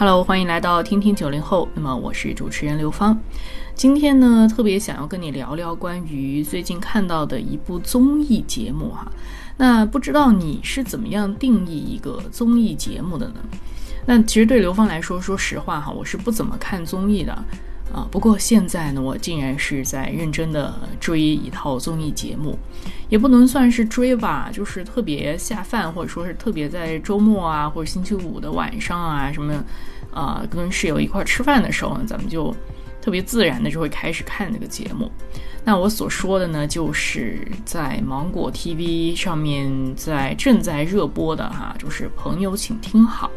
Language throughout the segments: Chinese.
Hello，欢迎来到听听九零后。那么我是主持人刘芳。今天呢，特别想要跟你聊聊关于最近看到的一部综艺节目哈。那不知道你是怎么样定义一个综艺节目的呢？那其实对刘芳来说，说实话哈，我是不怎么看综艺的啊。不过现在呢，我竟然是在认真的追一套综艺节目，也不能算是追吧，就是特别下饭，或者说是特别在周末啊，或者星期五的晚上啊，什么。啊，跟室友一块儿吃饭的时候呢，咱们就特别自然的就会开始看这个节目。那我所说的呢，就是在芒果 TV 上面在正在热播的哈，就是《朋友请听好》。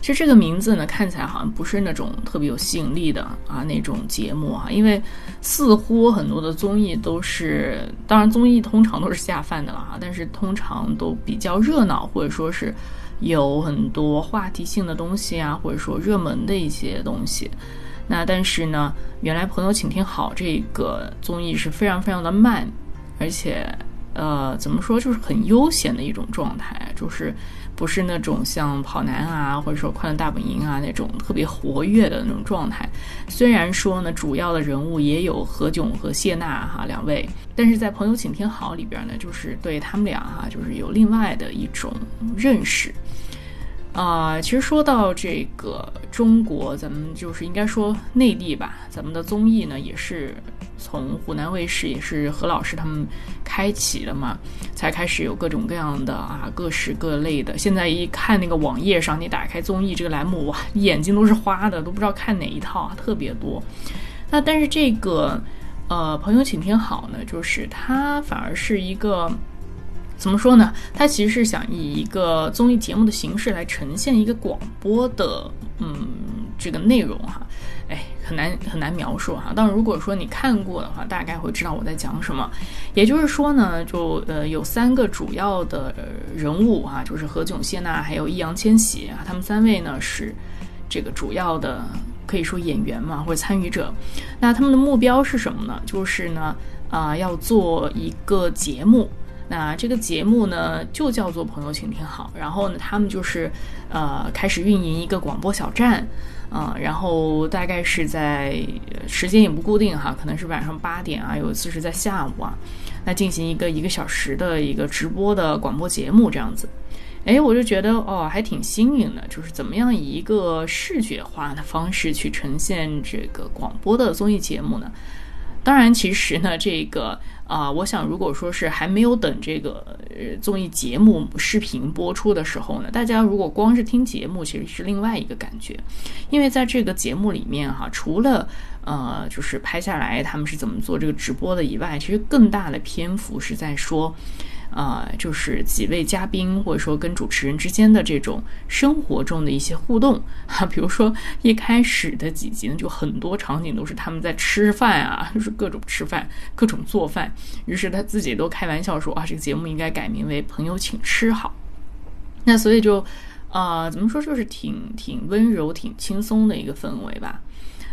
其实这个名字呢，看起来好像不是那种特别有吸引力的啊那种节目哈，因为似乎很多的综艺都是，当然综艺通常都是下饭的了哈，但是通常都比较热闹，或者说是。有很多话题性的东西啊，或者说热门的一些东西。那但是呢，原来朋友请听好这个综艺是非常非常的慢，而且呃，怎么说就是很悠闲的一种状态，就是不是那种像跑男啊，或者说快乐大本营啊那种特别活跃的那种状态。虽然说呢，主要的人物也有何炅和谢娜哈两位，但是在朋友请听好里边呢，就是对他们俩哈，就是有另外的一种认识。啊，其实说到这个中国，咱们就是应该说内地吧，咱们的综艺呢也是从湖南卫视，也是何老师他们开启的嘛，才开始有各种各样的啊，各式各类的。现在一看那个网页上，你打开综艺这个栏目，哇，眼睛都是花的，都不知道看哪一套，特别多。那但是这个呃，朋友请听好呢，就是它反而是一个。怎么说呢？它其实是想以一个综艺节目的形式来呈现一个广播的，嗯，这个内容哈，很难很难描述哈。但如果说你看过的话，大概会知道我在讲什么。也就是说呢，就呃有三个主要的人物哈，就是何炅、谢娜还有易烊千玺啊，他们三位呢是这个主要的可以说演员嘛或者参与者。那他们的目标是什么呢？就是呢啊要做一个节目。那这个节目呢，就叫做“朋友，请听好”。然后呢，他们就是，呃，开始运营一个广播小站，啊，然后大概是在时间也不固定哈，可能是晚上八点啊，有一次是在下午啊，那进行一个一个小时的一个直播的广播节目这样子。哎，我就觉得哦，还挺新颖的，就是怎么样以一个视觉化的方式去呈现这个广播的综艺节目呢？当然，其实呢，这个。啊，我想，如果说是还没有等这个呃综艺节目视频播出的时候呢，大家如果光是听节目，其实是另外一个感觉，因为在这个节目里面哈，除了呃，就是拍下来他们是怎么做这个直播的以外，其实更大的篇幅是在说。啊，就是几位嘉宾或者说跟主持人之间的这种生活中的一些互动哈，比如说一开始的几集呢，就很多场景都是他们在吃饭啊，就是各种吃饭，各种做饭。于是他自己都开玩笑说啊，这个节目应该改名为《朋友请吃好》。那所以就啊，怎么说，就是挺挺温柔、挺轻松的一个氛围吧。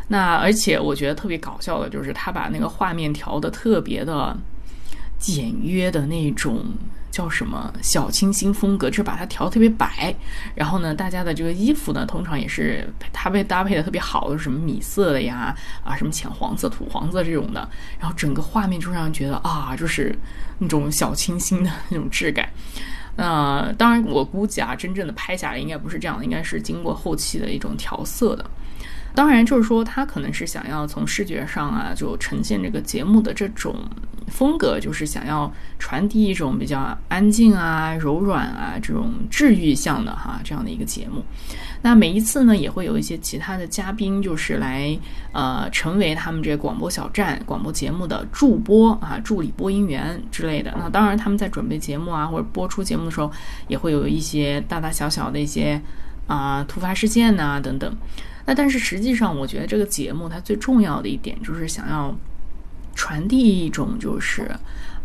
那而且我觉得特别搞笑的就是他把那个画面调的特别的。简约的那种叫什么小清新风格，就是把它调特别白。然后呢，大家的这个衣服呢，通常也是它被搭配的特别好，什么米色的呀，啊，什么浅黄色、土黄色这种的。然后整个画面就让人觉得啊，就是那种小清新的那种质感。那当然，我估计啊，真正的拍下来应该不是这样的，应该是经过后期的一种调色的。当然，就是说他可能是想要从视觉上啊，就呈现这个节目的这种风格，就是想要传递一种比较安静啊、柔软啊这种治愈向的哈这样的一个节目。那每一次呢，也会有一些其他的嘉宾，就是来呃成为他们这个广播小站广播节目的助播啊、助理播音员之类的。那当然，他们在准备节目啊或者播出节目的时候，也会有一些大大小小的一些啊突发事件呐等等。那但是实际上，我觉得这个节目它最重要的一点就是想要传递一种就是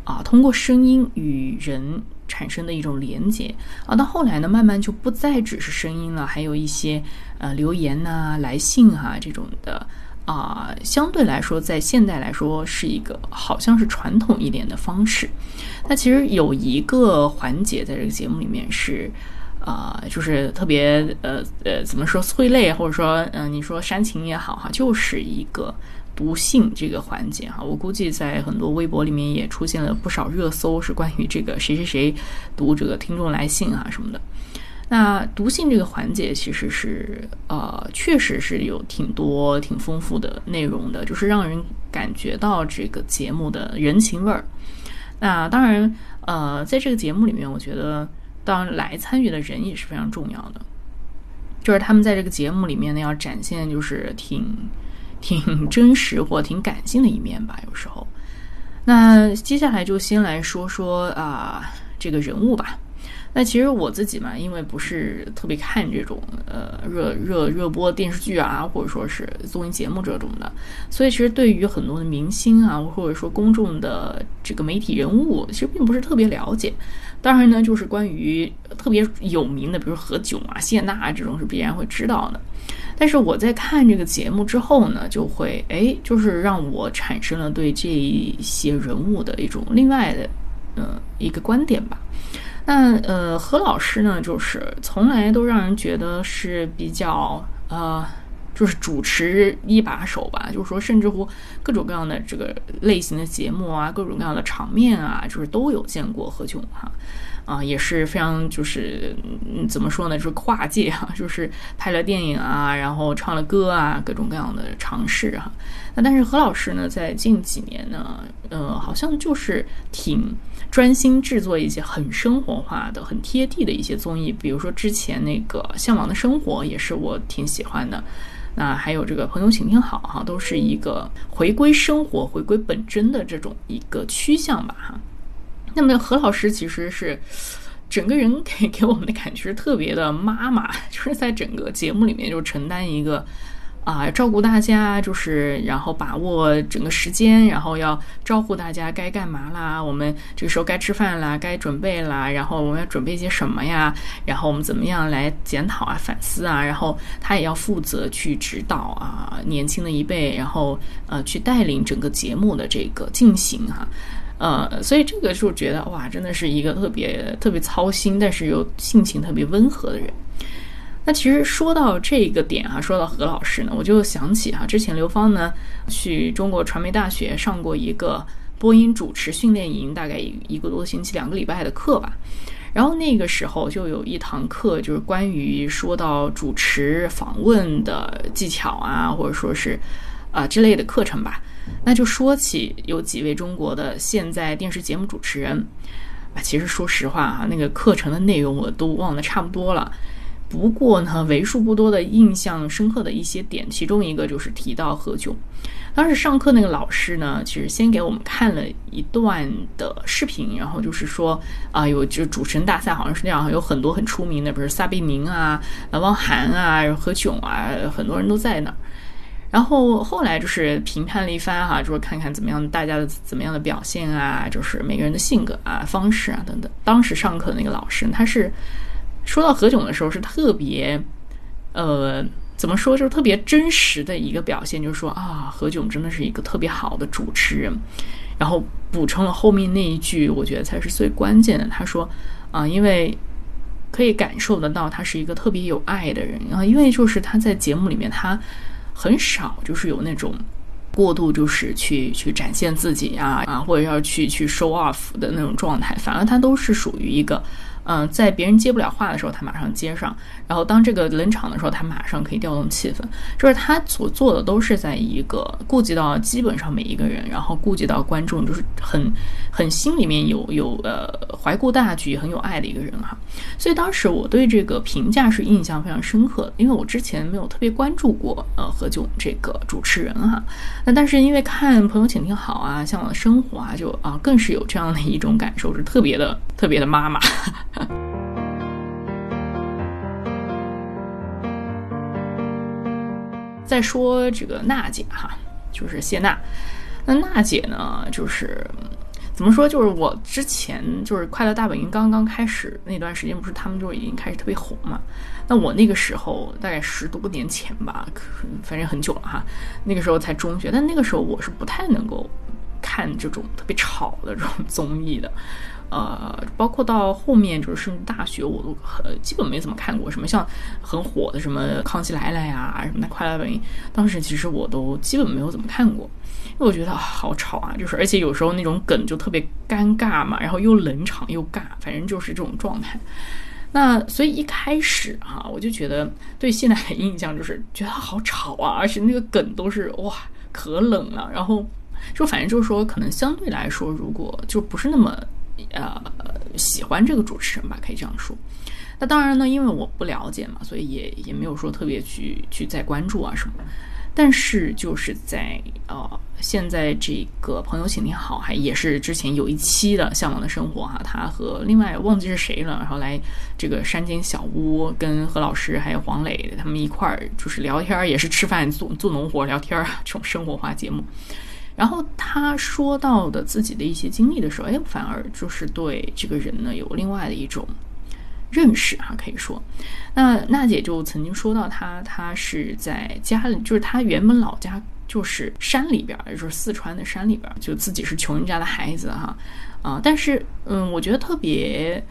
啊，通过声音与人产生的一种连接啊。到后来呢，慢慢就不再只是声音了，还有一些呃留言呐、来信哈这种的啊。相对来说，在现代来说是一个好像是传统一点的方式。那其实有一个环节在这个节目里面是。啊，就是特别呃呃，怎么说催泪，或者说嗯，你说煽情也好哈，就是一个读信这个环节哈。我估计在很多微博里面也出现了不少热搜，是关于这个谁谁谁读这个听众来信啊什么的。那读信这个环节其实是呃，确实是有挺多挺丰富的内容的，就是让人感觉到这个节目的人情味儿。那当然呃，在这个节目里面，我觉得。当然，来参与的人也是非常重要的，就是他们在这个节目里面呢，要展现就是挺挺真实或挺感性的一面吧。有时候，那接下来就先来说说啊这个人物吧。那其实我自己嘛，因为不是特别看这种呃热热热播电视剧啊，或者说是综艺节目这种的，所以其实对于很多的明星啊，或者说公众的这个媒体人物，其实并不是特别了解。当然呢，就是关于特别有名的，比如何炅啊、谢娜啊这种是必然会知道的。但是我在看这个节目之后呢，就会哎，就是让我产生了对这一些人物的一种另外的呃一个观点吧。那呃，何老师呢，就是从来都让人觉得是比较呃。就是主持一把手吧，就是说，甚至乎各种各样的这个类型的节目啊，各种各样的场面啊，就是都有见过何炅哈，啊，也是非常就是怎么说呢，就是跨界哈，就是拍了电影啊，然后唱了歌啊，各种各样的尝试哈。那但是何老师呢，在近几年呢，呃，好像就是挺专心制作一些很生活化的、很贴地的一些综艺，比如说之前那个《向往的生活》，也是我挺喜欢的。那还有这个朋友，请听好哈，都是一个回归生活、回归本真的这种一个趋向吧哈。那么何老师其实是整个人给给我们的感觉是特别的妈妈，就是在整个节目里面就承担一个。啊，照顾大家，就是然后把握整个时间，然后要招呼大家该干嘛啦？我们这个时候该吃饭啦，该准备啦，然后我们要准备些什么呀？然后我们怎么样来检讨啊、反思啊？然后他也要负责去指导啊，年轻的一辈，然后呃去带领整个节目的这个进行哈，呃，所以这个就觉得哇，真的是一个特别特别操心，但是又性情特别温和的人。那其实说到这个点哈，说到何老师呢，我就想起哈，之前刘芳呢去中国传媒大学上过一个播音主持训练营，大概一个多星期、两个礼拜的课吧。然后那个时候就有一堂课，就是关于说到主持访问的技巧啊，或者说是啊之类的课程吧。那就说起有几位中国的现在电视节目主持人啊，其实说实话哈，那个课程的内容我都忘得差不多了。不过呢，为数不多的印象深刻的一些点，其中一个就是提到何炅。当时上课那个老师呢，其实先给我们看了一段的视频，然后就是说啊，有就主持人大赛好像是那样，有很多很出名的，比如撒贝宁啊、汪涵啊、何炅啊，很多人都在那儿。然后后来就是评判了一番哈，就是看看怎么样大家的怎么样的表现啊，就是每个人的性格啊、方式啊等等。当时上课的那个老师他是。说到何炅的时候，是特别，呃，怎么说，就是特别真实的一个表现，就是说啊，何炅真的是一个特别好的主持人，然后补充了后面那一句，我觉得才是最关键的。他说啊，因为可以感受得到他是一个特别有爱的人啊，因为就是他在节目里面，他很少就是有那种过度就是去去展现自己啊啊，或者要去去 show off 的那种状态，反而他都是属于一个。嗯，在别人接不了话的时候，他马上接上；然后当这个冷场的时候，他马上可以调动气氛。就是他所做的都是在一个顾及到基本上每一个人，然后顾及到观众，就是很很心里面有有呃怀顾大局、很有爱的一个人哈。所以当时我对这个评价是印象非常深刻的，因为我之前没有特别关注过呃何炅这个主持人哈。那但是因为看《朋友请听好》啊，《向往的生活》啊，就啊更是有这样的一种感受，是特别的特别的妈妈。再说这个娜姐哈，就是谢娜。那娜姐呢，就是怎么说？就是我之前就是《快乐大本营》刚刚开始那段时间，不是他们就已经开始特别红嘛？那我那个时候大概十多年前吧，反正很久了哈。那个时候才中学，但那个时候我是不太能够。看这种特别吵的这种综艺的。呃，包括到后面就是甚至大学，我都很基本没怎么看过什么像很火的什么《康熙来了》呀什么的《快乐本营》，当时其实我都基本没有怎么看过，因为我觉得好吵啊，就是而且有时候那种梗就特别尴尬嘛，然后又冷场又尬，反正就是这种状态。那所以一开始哈，我就觉得对现在的印象就是觉得好吵啊，而且那个梗都是哇可冷了，然后就反正就是说可能相对来说，如果就不是那么。呃，喜欢这个主持人吧，可以这样说。那当然呢，因为我不了解嘛，所以也也没有说特别去去再关注啊什么。但是就是在呃，现在这个朋友，请你好，还也是之前有一期的《向往的生活》哈，他和另外忘记是谁了，然后来这个山间小屋，跟何老师还有黄磊他们一块儿就是聊天，也是吃饭做做农活聊天啊这种生活化节目。然后他说到的自己的一些经历的时候，哎，反而就是对这个人呢有另外的一种认识哈，可以说，那娜姐就曾经说到他，他是在家里，就是他原本老家就是山里边，就是四川的山里边，就自己是穷人家的孩子哈，啊，但是嗯，我觉得特别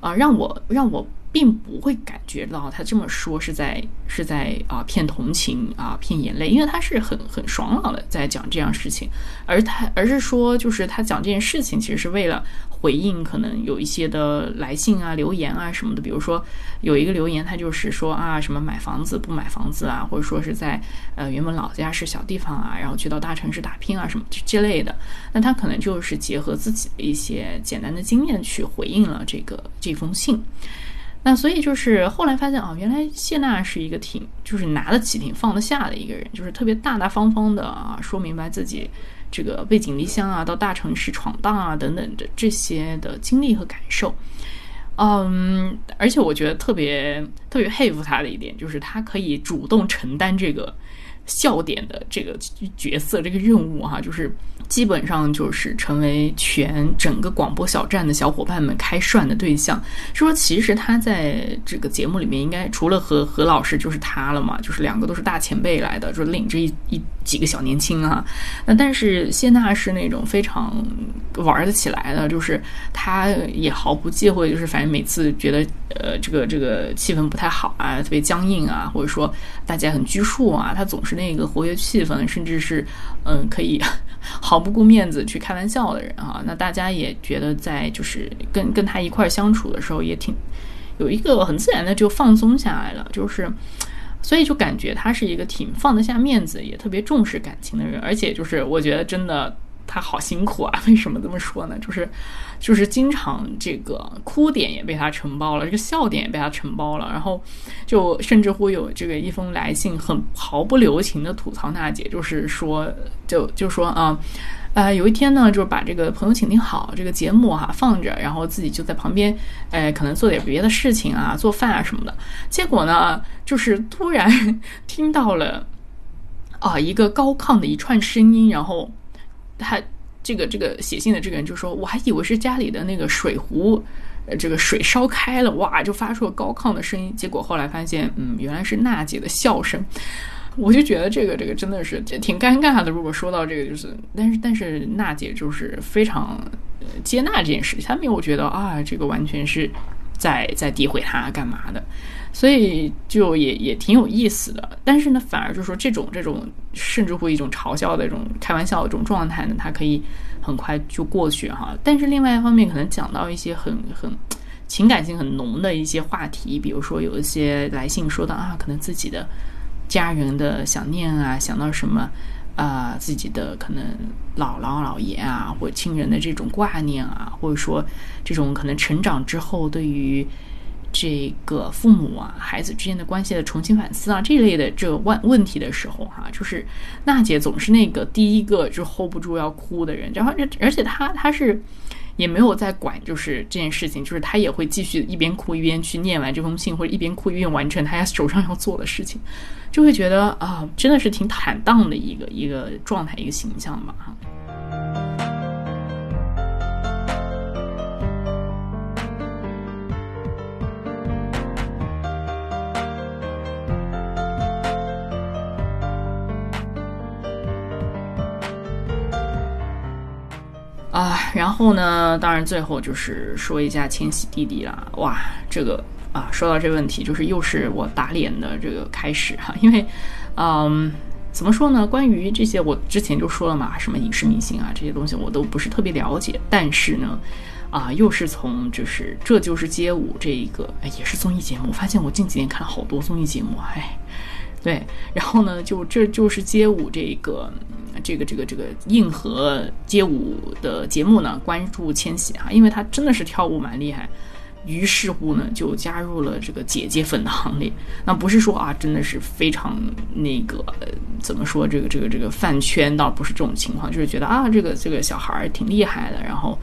啊，让我让我。并不会感觉到他这么说是在是在啊骗同情啊骗眼泪，因为他是很很爽朗的在讲这样事情，而他而是说就是他讲这件事情其实是为了回应可能有一些的来信啊留言啊什么的，比如说有一个留言他就是说啊什么买房子不买房子啊，或者说是在呃原本老家是小地方啊，然后去到大城市打拼啊什么之类的，那他可能就是结合自己的一些简单的经验去回应了这个这封信。那所以就是后来发现啊，原来谢娜是一个挺就是拿得起、挺放得下的一个人，就是特别大大方方的啊，说明白自己这个背井离乡啊，到大城市闯荡啊等等的这些的经历和感受。嗯，而且我觉得特别特别 佩服他的一点，就是他可以主动承担这个笑点的这个角色、这个任务哈，就是。基本上就是成为全整个广播小站的小伙伴们开涮的对象。说其实他在这个节目里面，应该除了何何老师就是他了嘛，就是两个都是大前辈来的，就领着一一几个小年轻啊。那但是谢娜是那种非常玩得起来的，就是她也毫不忌讳，就是反正每次觉得呃这个这个气氛不太好啊，特别僵硬啊，或者说大家很拘束啊，她总是那个活跃气氛，甚至是嗯可以。毫不顾面子去开玩笑的人啊，那大家也觉得在就是跟跟他一块相处的时候也挺有一个很自然的就放松下来了，就是所以就感觉他是一个挺放得下面子，也特别重视感情的人，而且就是我觉得真的。他好辛苦啊！为什么这么说呢？就是，就是经常这个哭点也被他承包了，这个笑点也被他承包了，然后就甚至乎有这个一封来信，很毫不留情的吐槽娜姐，就是说，就就说啊，呃，有一天呢，就是把这个朋友请听好这个节目哈放着，然后自己就在旁边，哎，可能做点别的事情啊，做饭啊什么的，结果呢，就是突然 听到了啊一个高亢的一串声音，然后。他这个这个写信的这个人就说：“我还以为是家里的那个水壶，呃，这个水烧开了，哇，就发出了高亢的声音。结果后来发现，嗯，原来是娜姐的笑声。我就觉得这个这个真的是挺尴尬的。如果说到这个，就是，但是但是娜姐就是非常接纳这件事情，她没有觉得啊，这个完全是在在诋毁他干嘛的。”所以就也也挺有意思的，但是呢，反而就是说这种这种甚至会一种嘲笑的这种开玩笑的这种状态呢，它可以很快就过去哈。但是另外一方面，可能讲到一些很很情感性很浓的一些话题，比如说有一些来信说到啊，可能自己的家人的想念啊，想到什么啊，自己的可能姥姥姥爷啊，或亲人的这种挂念啊，或者说这种可能成长之后对于。这个父母啊，孩子之间的关系的重新反思啊，这类的这问问题的时候，哈，就是娜姐总是那个第一个就 hold 不住要哭的人，然后而且她她是也没有在管，就是这件事情，就是他也会继续一边哭一边去念完这封信，或者一边哭一边完成她手上要做的事情，就会觉得啊，真的是挺坦荡的一个一个状态，一个形象吧，啊，然后呢，当然最后就是说一下千玺弟弟啦，哇，这个啊，说到这个问题，就是又是我打脸的这个开始哈，因为，嗯，怎么说呢？关于这些，我之前就说了嘛，什么影视明星啊这些东西，我都不是特别了解，但是呢。啊，又是从就是这就是街舞这一个，哎，也是综艺节目。发现我近几年看了好多综艺节目，哎，对，然后呢，就这就是街舞这个这个这个这个硬核街舞的节目呢，关注千玺哈，因为他真的是跳舞蛮厉害。于是乎呢，就加入了这个姐姐粉的行列。那不是说啊，真的是非常那个怎么说，这个这个这个饭圈倒不是这种情况，就是觉得啊，这个这个小孩儿挺厉害的，然后。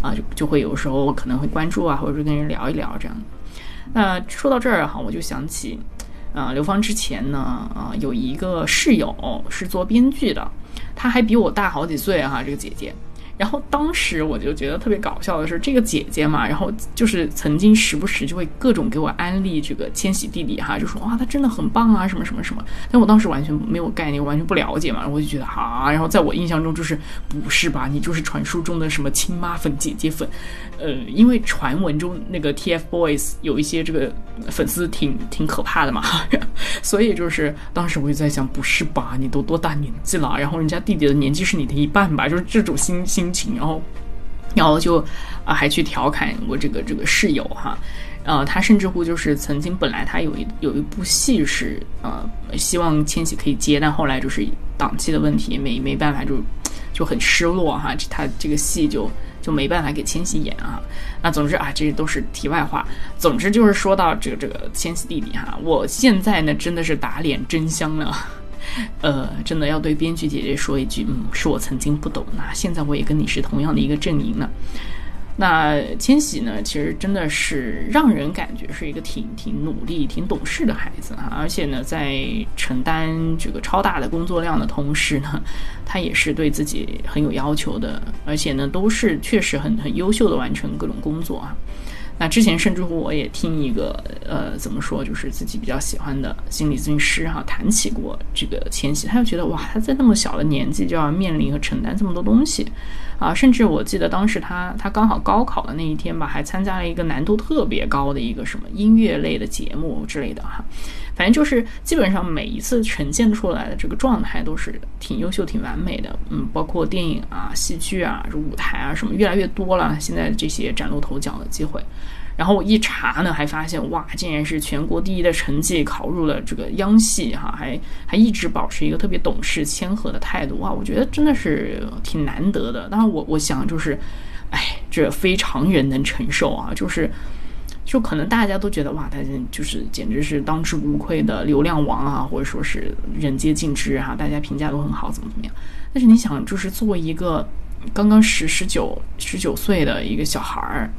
啊，就就会有时候可能会关注啊，或者是跟人聊一聊这样。那说到这儿哈，我就想起，啊，刘芳之前呢，啊，有一个室友是做编剧的，她还比我大好几岁哈，这个姐姐。然后当时我就觉得特别搞笑的是，这个姐姐嘛，然后就是曾经时不时就会各种给我安利这个千玺弟弟哈，就说哇他真的很棒啊，什么什么什么。但我当时完全没有概念，完全不了解嘛，我就觉得啊，然后在我印象中就是不是吧，你就是传说中的什么亲妈粉、姐姐粉，呃，因为传闻中那个 TFBOYS 有一些这个粉丝挺挺可怕的嘛，所以就是当时我就在想，不是吧，你都多大年纪了，然后人家弟弟的年纪是你的一半吧，就是这种心心。情，然后，然后就啊，还去调侃我这个这个室友哈，呃，他甚至乎就是曾经本来他有一有一部戏是呃希望千玺可以接，但后来就是档期的问题，没没办法，就就很失落哈，他这个戏就就没办法给千玺演啊。那总之啊，这些都是题外话。总之就是说到这个这个千玺弟弟哈，我现在呢真的是打脸真香了。呃，真的要对编剧姐姐说一句，嗯，是我曾经不懂那现在我也跟你是同样的一个阵营呢。那千玺呢，其实真的是让人感觉是一个挺挺努力、挺懂事的孩子啊，而且呢，在承担这个超大的工作量的同时呢，他也是对自己很有要求的，而且呢，都是确实很很优秀的完成各种工作啊。那之前甚至乎我也听一个呃怎么说，就是自己比较喜欢的心理咨询师哈谈起过这个千玺，他就觉得哇他在那么小的年纪就要面临和承担这么多东西，啊，甚至我记得当时他他刚好高考的那一天吧，还参加了一个难度特别高的一个什么音乐类的节目之类的哈。反正就是基本上每一次呈现出来的这个状态都是挺优秀、挺完美的，嗯，包括电影啊、戏剧啊、舞台啊什么越来越多了。现在这些崭露头角的机会，然后我一查呢，还发现哇，竟然是全国第一的成绩考入了这个央戏哈，还还一直保持一个特别懂事、谦和的态度哇，我觉得真的是挺难得的。当然，我我想就是，哎，这非常人能承受啊，就是。就可能大家都觉得哇，他就是简直是当之无愧的流量王啊，或者说是人皆尽知哈，大家评价都很好，怎么怎么样？但是你想，就是作为一个刚刚十十九十九岁的一个小孩儿，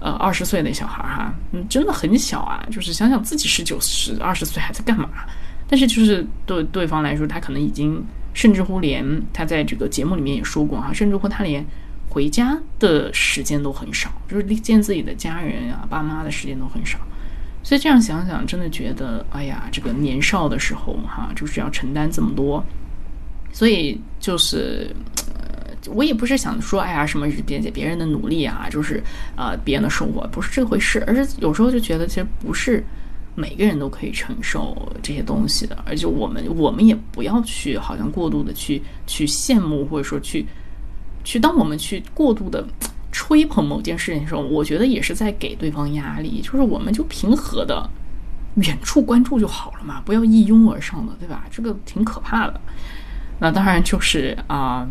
呃，二十岁的小孩儿哈，嗯，真的很小啊。就是想想自己十九十二十岁还在干嘛？但是就是对对方来说，他可能已经甚至乎连他在这个节目里面也说过哈，甚至乎他连。回家的时间都很少，就是见自己的家人啊、爸妈的时间都很少，所以这样想想，真的觉得，哎呀，这个年少的时候哈，就是要承担这么多，所以就是，呃，我也不是想说，哎呀，什么别别人的努力啊，就是啊，别人的生活不是这回事，而是有时候就觉得，其实不是每个人都可以承受这些东西的，而且我们我们也不要去好像过度的去去羡慕或者说去。去，当我们去过度的吹捧某件事情的时候，我觉得也是在给对方压力。就是我们就平和的远处关注就好了嘛，不要一拥而上的，对吧？这个挺可怕的。那当然就是啊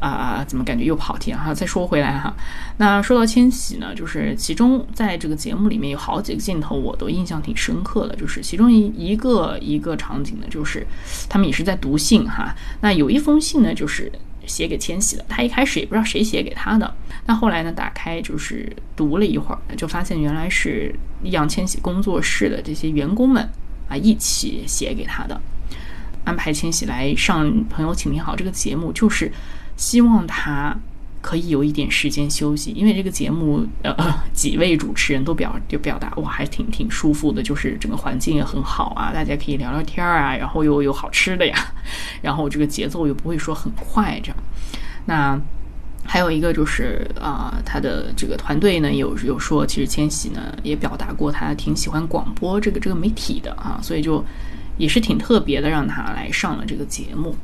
啊，怎么感觉又跑题了哈？再说回来哈，那说到千玺呢，就是其中在这个节目里面有好几个镜头我都印象挺深刻的，就是其中一一个一个场景呢，就是他们也是在读信哈。那有一封信呢，就是。写给千玺的，他一开始也不知道谁写给他的。那后来呢，打开就是读了一会儿，就发现原来是易烊千玺工作室的这些员工们啊一起写给他的，安排千玺来上《朋友，请听好》这个节目，就是希望他。可以有一点时间休息，因为这个节目呃 几位主持人都表就表达哇还挺挺舒服的，就是整个环境也很好啊，大家可以聊聊天啊，然后又有好吃的呀，然后这个节奏又不会说很快这样。那还有一个就是啊，他的这个团队呢有有说，其实千玺呢也表达过他挺喜欢广播这个这个媒体的啊，所以就也是挺特别的，让他来上了这个节目。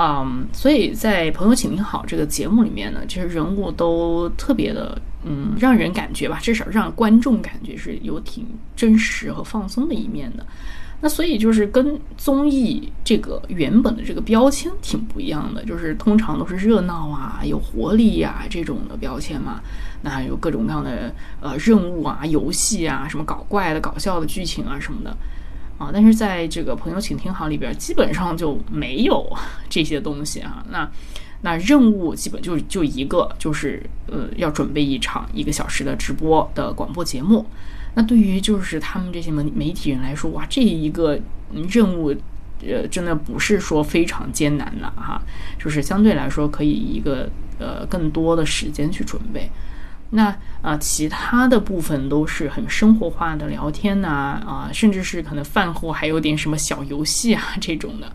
嗯，所以在《朋友，请听好》这个节目里面呢，其实人物都特别的，嗯，让人感觉吧，至少让观众感觉是有挺真实和放松的一面的。那所以就是跟综艺这个原本的这个标签挺不一样的，就是通常都是热闹啊、有活力呀这种的标签嘛。那有各种各样的呃任务啊、游戏啊、什么搞怪的、搞笑的剧情啊什么的。啊，但是在这个朋友请听好里边，基本上就没有这些东西啊。那那任务基本就就一个，就是呃要准备一场一个小时的直播的广播节目。那对于就是他们这些媒媒体人来说，哇，这一个任务呃真的不是说非常艰难的哈，就是相对来说可以一个呃更多的时间去准备。那啊，其他的部分都是很生活化的聊天呐，啊，甚至是可能饭后还有点什么小游戏啊 这种的，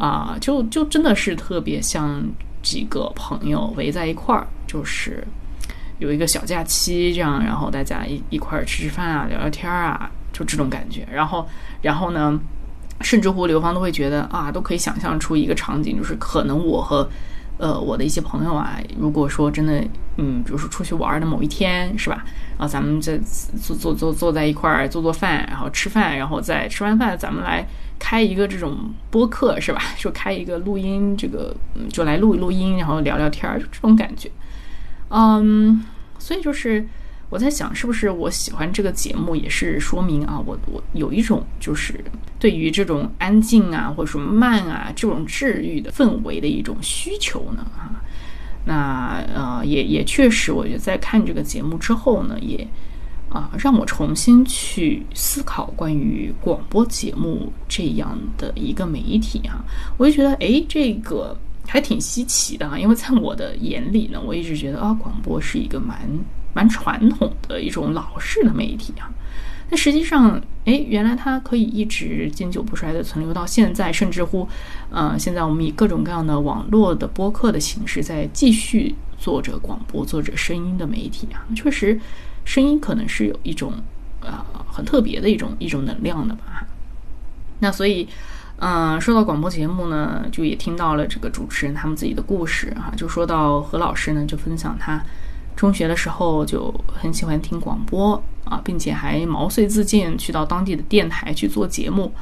啊，就就真的是特别像几个朋友围在一块儿，就是有一个小假期这样，然后大家一一块儿吃吃饭啊，聊聊天啊，就这种感觉。然后，然后呢，甚至乎刘芳都会觉得啊，都可以想象出一个场景，就是可能我和。呃，我的一些朋友啊，如果说真的，嗯，比如说出去玩的某一天，是吧？然后咱们这坐坐坐坐在一块儿做做饭，然后吃饭，然后再吃完饭，咱们来开一个这种播客，是吧？就开一个录音，这个就来录一录音，然后聊聊天儿，就这种感觉。嗯，所以就是。我在想，是不是我喜欢这个节目，也是说明啊，我我有一种就是对于这种安静啊，或者说慢啊这种治愈的氛围的一种需求呢？啊，那呃，也也确实，我觉得在看这个节目之后呢，也啊让我重新去思考关于广播节目这样的一个媒体啊，我就觉得哎，这个还挺稀奇的啊，因为在我的眼里呢，我一直觉得啊，广播是一个蛮。蛮传统的一种老式的媒体啊，那实际上，哎，原来它可以一直经久不衰的存留到现在，甚至乎，呃，现在我们以各种各样的网络的播客的形式在继续做着广播、做着声音的媒体啊，确实，声音可能是有一种呃很特别的一种一种能量的吧。那所以，嗯，说到广播节目呢，就也听到了这个主持人他们自己的故事啊，就说到何老师呢，就分享他。中学的时候就很喜欢听广播啊，并且还毛遂自荐去到当地的电台去做节目。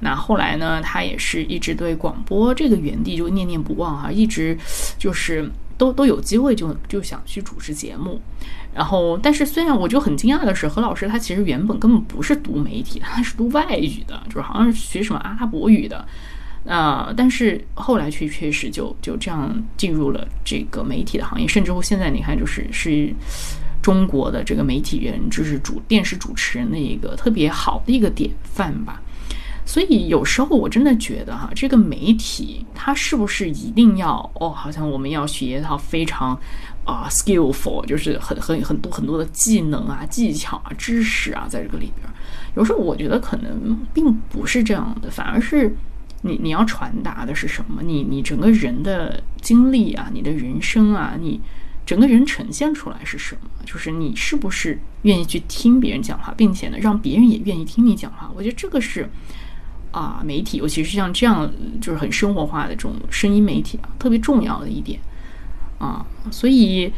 那后来呢，他也是一直对广播这个园地就念念不忘啊，一直就是都都有机会就就想去主持节目。然后，但是虽然我就很惊讶的是，何老师他其实原本根本不是读媒体，他是读外语的，就是好像是学什么阿拉伯语的。啊，但是后来却确实就就这样进入了这个媒体的行业，甚至乎现在你看，就是是中国的这个媒体人，就是主电视主持人的一个特别好的一个典范吧。所以有时候我真的觉得哈，这个媒体它是不是一定要哦，好像我们要学一套非常啊 skillful，就是很很很多很多的技能啊、技巧啊、知识啊，在这个里边，有时候我觉得可能并不是这样的，反而是。你你要传达的是什么？你你整个人的经历啊，你的人生啊，你整个人呈现出来是什么？就是你是不是愿意去听别人讲话，并且呢，让别人也愿意听你讲话？我觉得这个是啊，媒体，尤其是像这样就是很生活化的这种声音媒体啊，特别重要的一点啊，所以。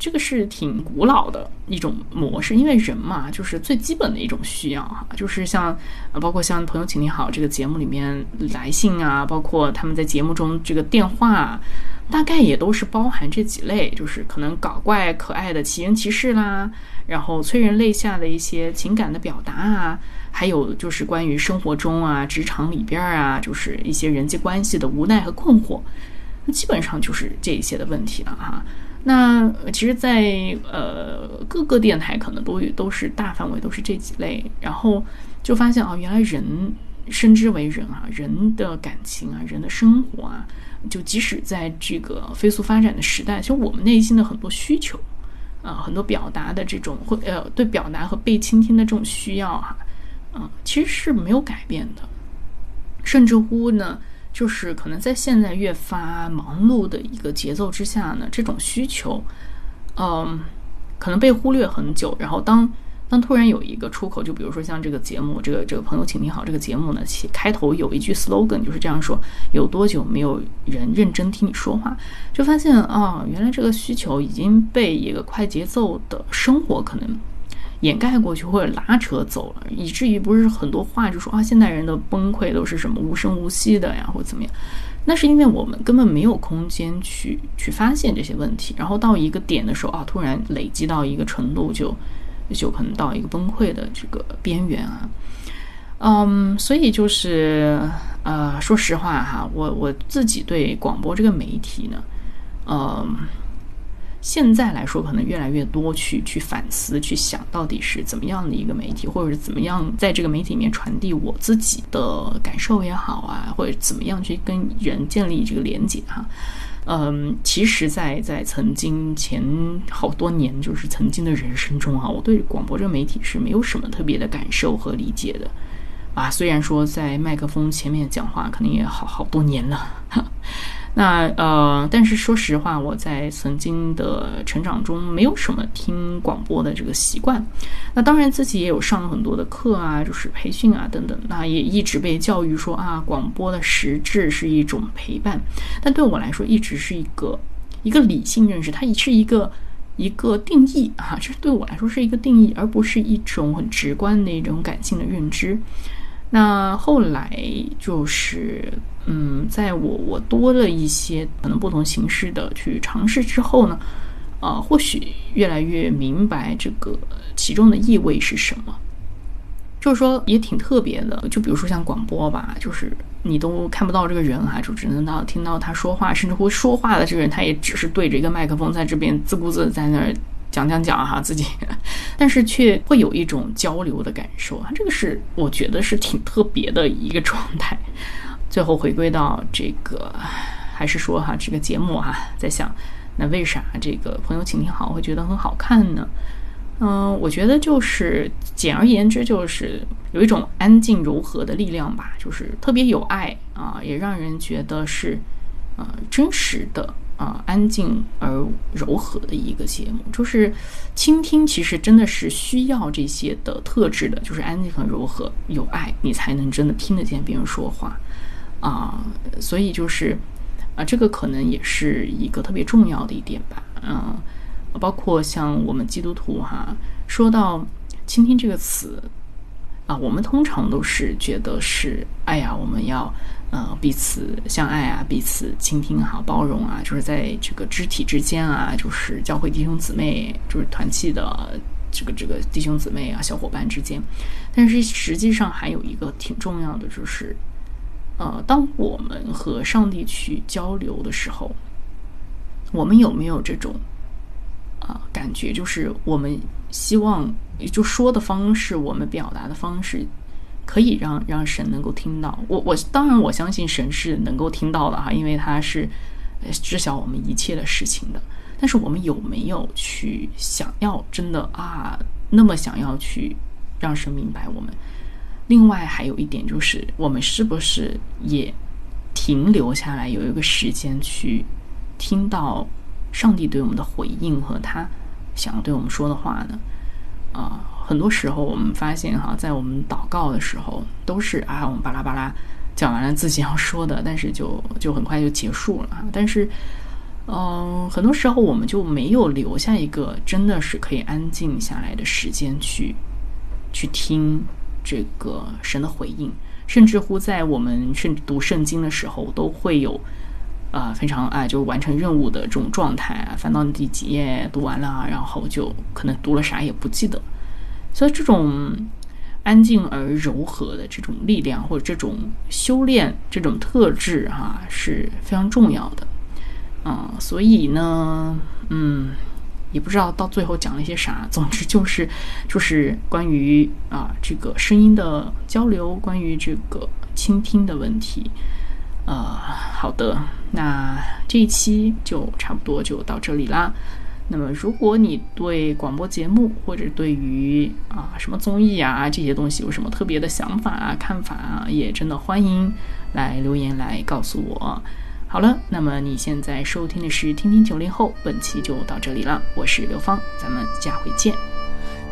这个是挺古老的一种模式，因为人嘛，就是最基本的一种需要哈，就是像，包括像朋友，请你好这个节目里面来信啊，包括他们在节目中这个电话，大概也都是包含这几类，就是可能搞怪可爱的奇人奇事啦，然后催人泪下的一些情感的表达啊，还有就是关于生活中啊、职场里边啊，就是一些人际关系的无奈和困惑，那基本上就是这一些的问题了哈。那其实，在呃各个电台可能都都是大范围都是这几类，然后就发现啊，原来人生之为人啊，人的感情啊，人的生活啊，就即使在这个飞速发展的时代，其实我们内心的很多需求啊，很多表达的这种或呃对表达和被倾听的这种需要哈，啊，其实是没有改变的，甚至乎呢。就是可能在现在越发忙碌的一个节奏之下呢，这种需求，嗯，可能被忽略很久。然后当当突然有一个出口，就比如说像这个节目，这个这个朋友，请听好，这个节目呢，其开头有一句 slogan，就是这样说：有多久没有人认真听你说话？就发现啊，原来这个需求已经被一个快节奏的生活可能。掩盖过去或者拉扯走了，以至于不是很多话就说啊，现代人的崩溃都是什么无声无息的呀，或者怎么样？那是因为我们根本没有空间去去发现这些问题，然后到一个点的时候啊，突然累积到一个程度，就就可能到一个崩溃的这个边缘啊。嗯，所以就是呃，说实话哈，我我自己对广播这个媒体呢，嗯。现在来说，可能越来越多去去反思、去想到底是怎么样的一个媒体，或者是怎么样在这个媒体里面传递我自己的感受也好啊，或者怎么样去跟人建立这个连接哈。嗯，其实，在在曾经前好多年，就是曾经的人生中啊，我对广播这个媒体是没有什么特别的感受和理解的啊。虽然说在麦克风前面讲话，可能也好好多年了。那呃，但是说实话，我在曾经的成长中没有什么听广播的这个习惯。那当然自己也有上了很多的课啊，就是培训啊等等。那也一直被教育说啊，广播的实质是一种陪伴。但对我来说，一直是一个一个理性认识，它是一个一个定义啊，这对我来说是一个定义，而不是一种很直观的一种感性的认知。那后来就是，嗯，在我我多了一些可能不同形式的去尝试之后呢，啊，或许越来越明白这个其中的意味是什么。就是说也挺特别的，就比如说像广播吧，就是你都看不到这个人哈，就只能到听到他说话，甚至会说话的这个人，他也只是对着一个麦克风在这边自顾自在那儿。讲讲讲哈自己，但是却会有一种交流的感受啊，这个是我觉得是挺特别的一个状态。最后回归到这个，还是说哈这个节目哈，在想那为啥这个朋友请听好会觉得很好看呢？嗯，我觉得就是简而言之就是有一种安静柔和的力量吧，就是特别有爱啊，也让人觉得是呃真实的。啊，安静而柔和的一个节目，就是倾听。其实真的是需要这些的特质的，就是安静和柔和，有爱，你才能真的听得见别人说话啊。所以就是啊，这个可能也是一个特别重要的一点吧。嗯，包括像我们基督徒哈，说到倾听这个词啊，我们通常都是觉得是，哎呀，我们要。呃，彼此相爱啊，彼此倾听好，包容啊，就是在这个肢体之间啊，就是教会弟兄姊妹，就是团契的这个这个弟兄姊妹啊，小伙伴之间。但是实际上还有一个挺重要的，就是呃，当我们和上帝去交流的时候，我们有没有这种啊感觉？就是我们希望就说的方式，我们表达的方式。可以让让神能够听到我，我当然我相信神是能够听到的哈，因为他是知晓我们一切的事情的。但是我们有没有去想要真的啊，那么想要去让神明白我们？另外还有一点就是，我们是不是也停留下来，有一个时间去听到上帝对我们的回应和他想要对我们说的话呢？啊？很多时候，我们发现哈，在我们祷告的时候，都是啊，我们巴拉巴拉讲完了自己要说的，但是就就很快就结束了。但是，嗯，很多时候我们就没有留下一个真的是可以安静下来的时间去去听这个神的回应。甚至乎在我们甚至读圣经的时候，都会有啊非常啊就完成任务的这种状态啊，翻到第几页读完了，然后就可能读了啥也不记得。所以，这种安静而柔和的这种力量，或者这种修炼这种特质，哈，是非常重要的。嗯，所以呢，嗯，也不知道到最后讲了些啥。总之，就是就是关于啊这个声音的交流，关于这个倾听的问题。呃，好的，那这一期就差不多就到这里啦。那么如果你对广播节目或者对于啊什么综艺啊这些东西有什么特别的想法啊、看法啊，也真的欢迎来留言来告诉我。好了那么你现在收听的是天天九零后本期就到这里了我是刘芳咱们下回见。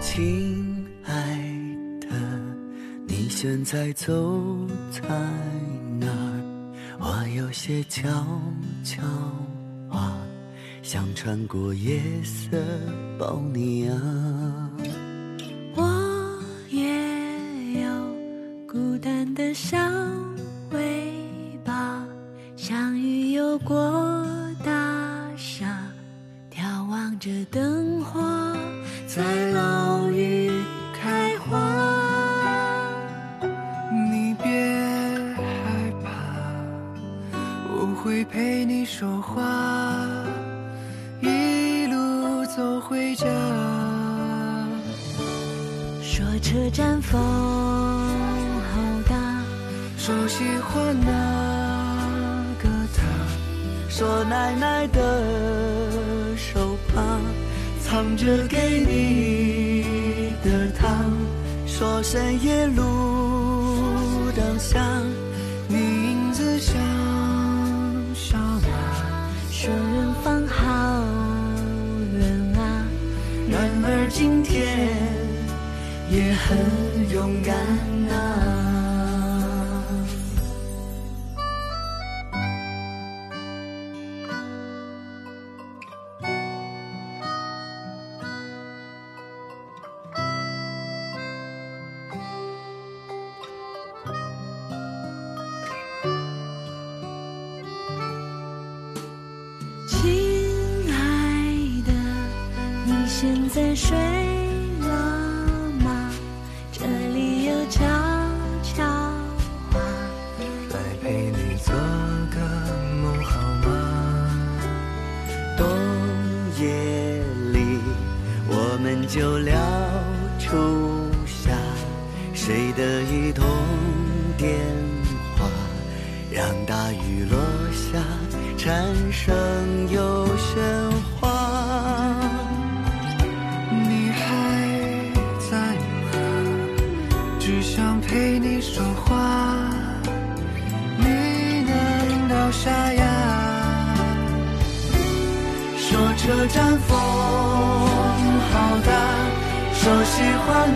亲爱的你现在走在哪儿？我有些悄悄话想穿过夜色抱你啊。我也有孤单的小尾巴像鱼游过大厦眺望着灯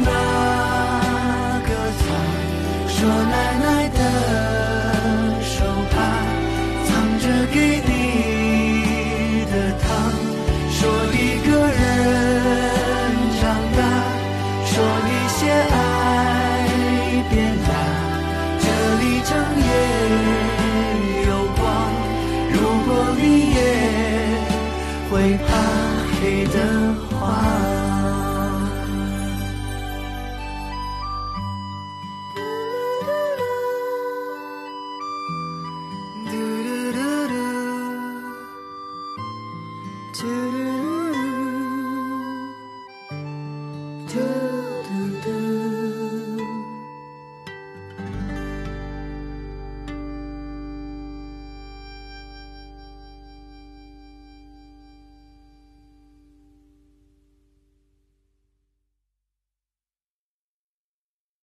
那个他，说来。